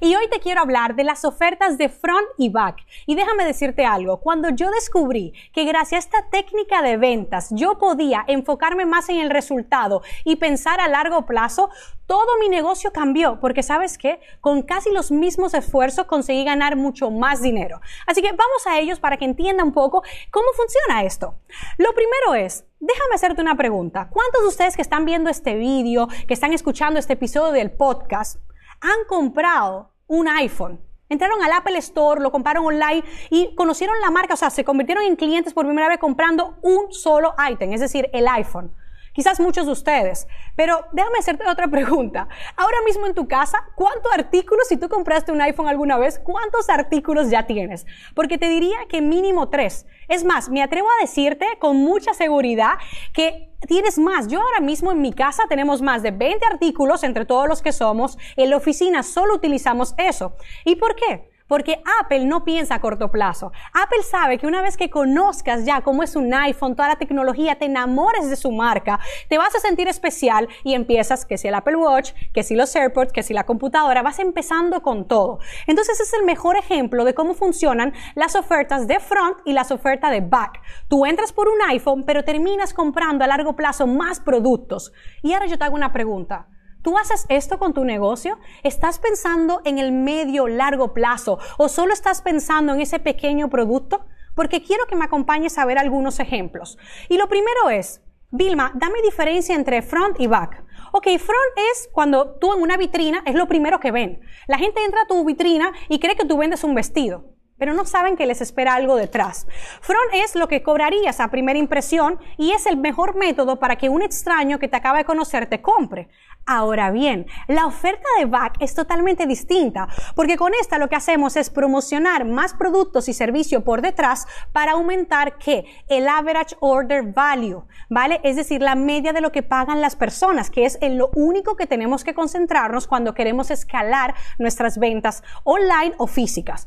Y hoy te quiero hablar de las ofertas de front y back. Y déjame decirte algo, cuando yo descubrí que gracias a esta técnica de ventas yo podía enfocarme más en el resultado y pensar a largo plazo, todo mi negocio cambió, porque sabes qué, con casi los mismos esfuerzos conseguí ganar mucho más dinero. Así que vamos a ellos para que entienda un poco cómo funciona esto. Lo primero es, déjame hacerte una pregunta. ¿Cuántos de ustedes que están viendo este vídeo, que están escuchando este episodio del podcast, han comprado un iPhone. Entraron al Apple Store, lo compraron online y conocieron la marca, o sea, se convirtieron en clientes por primera vez comprando un solo item, es decir, el iPhone quizás muchos de ustedes. Pero déjame hacerte otra pregunta. Ahora mismo en tu casa, ¿cuántos artículos, si tú compraste un iPhone alguna vez, cuántos artículos ya tienes? Porque te diría que mínimo tres. Es más, me atrevo a decirte con mucha seguridad que tienes más. Yo ahora mismo en mi casa tenemos más de 20 artículos entre todos los que somos. En la oficina solo utilizamos eso. ¿Y por qué? Porque Apple no piensa a corto plazo. Apple sabe que una vez que conozcas ya cómo es un iPhone, toda la tecnología, te enamores de su marca, te vas a sentir especial y empiezas que si el Apple Watch, que si los AirPods, que si la computadora, vas empezando con todo. Entonces es el mejor ejemplo de cómo funcionan las ofertas de front y las ofertas de back. Tú entras por un iPhone, pero terminas comprando a largo plazo más productos. Y ahora yo te hago una pregunta. ¿Tú haces esto con tu negocio? ¿Estás pensando en el medio, largo plazo o solo estás pensando en ese pequeño producto? Porque quiero que me acompañes a ver algunos ejemplos. Y lo primero es, Vilma, dame diferencia entre front y back. Ok, front es cuando tú en una vitrina es lo primero que ven. La gente entra a tu vitrina y cree que tú vendes un vestido pero no saben que les espera algo detrás. Front es lo que cobrarías a primera impresión y es el mejor método para que un extraño que te acaba de conocer te compre. Ahora bien, la oferta de back es totalmente distinta, porque con esta lo que hacemos es promocionar más productos y servicios por detrás para aumentar ¿qué? El average order value, ¿vale? Es decir, la media de lo que pagan las personas, que es en lo único que tenemos que concentrarnos cuando queremos escalar nuestras ventas online o físicas.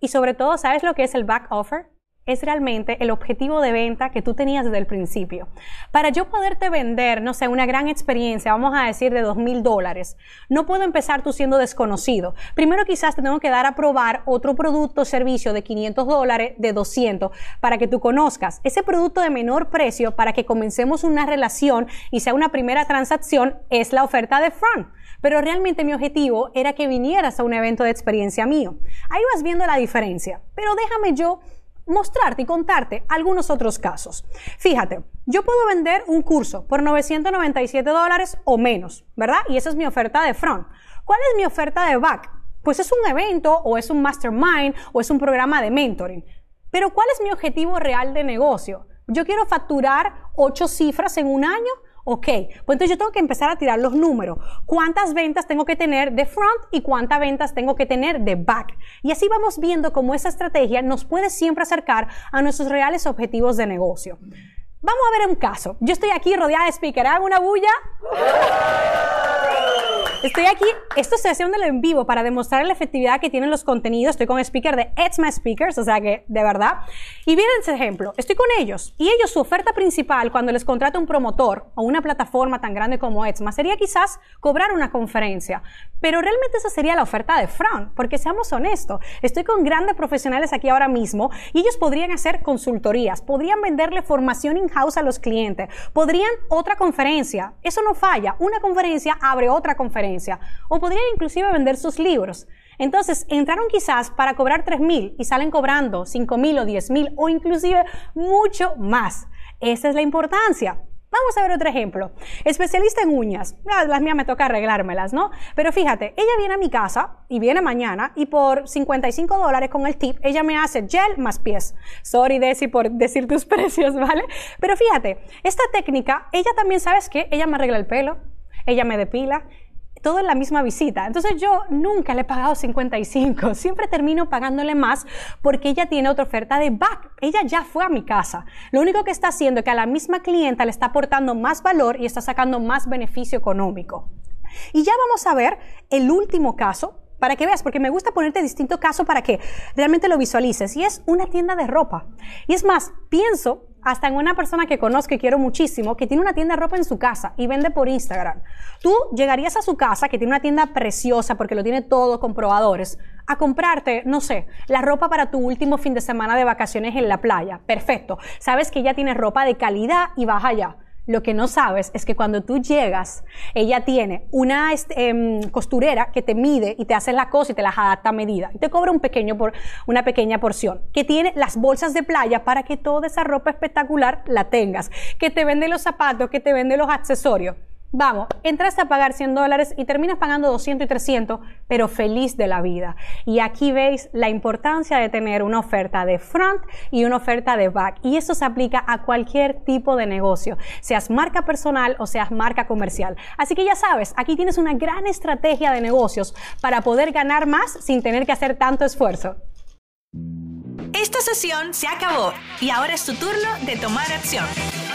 Y sobre todo, ¿sabes lo que es el back offer? Es realmente el objetivo de venta que tú tenías desde el principio. Para yo poderte vender, no sé, una gran experiencia, vamos a decir de dos mil dólares, no puedo empezar tú siendo desconocido. Primero quizás te tengo que dar a probar otro producto o servicio de 500 dólares, de 200, para que tú conozcas ese producto de menor precio para que comencemos una relación y sea una primera transacción, es la oferta de front pero realmente mi objetivo era que vinieras a un evento de experiencia mío. Ahí vas viendo la diferencia, pero déjame yo mostrarte y contarte algunos otros casos. Fíjate, yo puedo vender un curso por 997 dólares o menos, ¿verdad? Y esa es mi oferta de front. ¿Cuál es mi oferta de back? Pues es un evento o es un mastermind o es un programa de mentoring. Pero ¿cuál es mi objetivo real de negocio? Yo quiero facturar ocho cifras en un año Ok, pues entonces yo tengo que empezar a tirar los números. ¿Cuántas ventas tengo que tener de front y cuántas ventas tengo que tener de back? Y así vamos viendo cómo esa estrategia nos puede siempre acercar a nuestros reales objetivos de negocio. Vamos a ver un caso. Yo estoy aquí rodeada de speaker. ¿Hago una bulla? Estoy aquí, esto estoy haciéndolo en vivo para demostrar la efectividad que tienen los contenidos. Estoy con speaker de Etsma Speakers, o sea que de verdad. Y miren ese ejemplo, estoy con ellos y ellos su oferta principal cuando les contrata un promotor o una plataforma tan grande como Etsma sería quizás cobrar una conferencia. Pero realmente esa sería la oferta de Fran, porque seamos honestos, estoy con grandes profesionales aquí ahora mismo y ellos podrían hacer consultorías, podrían venderle formación in-house a los clientes, podrían otra conferencia. Eso no falla, una conferencia abre otra conferencia o podrían inclusive vender sus libros. Entonces, entraron quizás para cobrar 3 mil y salen cobrando 5 mil o 10 mil o inclusive mucho más. Esa es la importancia. Vamos a ver otro ejemplo. Especialista en uñas. Ah, las mías me toca arreglármelas, ¿no? Pero fíjate, ella viene a mi casa y viene mañana y por 55 dólares con el tip, ella me hace gel más pies. Sorry, Desi, por decir tus precios, ¿vale? Pero fíjate, esta técnica, ella también, ¿sabes qué? Ella me arregla el pelo, ella me depila, todo en la misma visita. Entonces yo nunca le he pagado 55, siempre termino pagándole más porque ella tiene otra oferta de back. Ella ya fue a mi casa. Lo único que está haciendo es que a la misma clienta le está aportando más valor y está sacando más beneficio económico. Y ya vamos a ver el último caso para que veas, porque me gusta ponerte distinto caso para que realmente lo visualices. Y es una tienda de ropa. Y es más, pienso hasta en una persona que conozco y quiero muchísimo, que tiene una tienda de ropa en su casa y vende por Instagram. Tú llegarías a su casa, que tiene una tienda preciosa porque lo tiene todo con probadores, a comprarte, no sé, la ropa para tu último fin de semana de vacaciones en la playa. Perfecto. Sabes que ella tiene ropa de calidad y vas allá. Lo que no sabes es que cuando tú llegas, ella tiene una este, em, costurera que te mide y te hace la cosa y te las adapta a medida. Y te cobra un pequeño por, una pequeña porción. Que tiene las bolsas de playa para que toda esa ropa espectacular la tengas. Que te vende los zapatos, que te vende los accesorios. Vamos, entraste a pagar 100 dólares y terminas pagando 200 y 300, pero feliz de la vida. Y aquí veis la importancia de tener una oferta de front y una oferta de back. Y eso se aplica a cualquier tipo de negocio, seas marca personal o seas marca comercial. Así que ya sabes, aquí tienes una gran estrategia de negocios para poder ganar más sin tener que hacer tanto esfuerzo. Esta sesión se acabó y ahora es tu turno de tomar acción.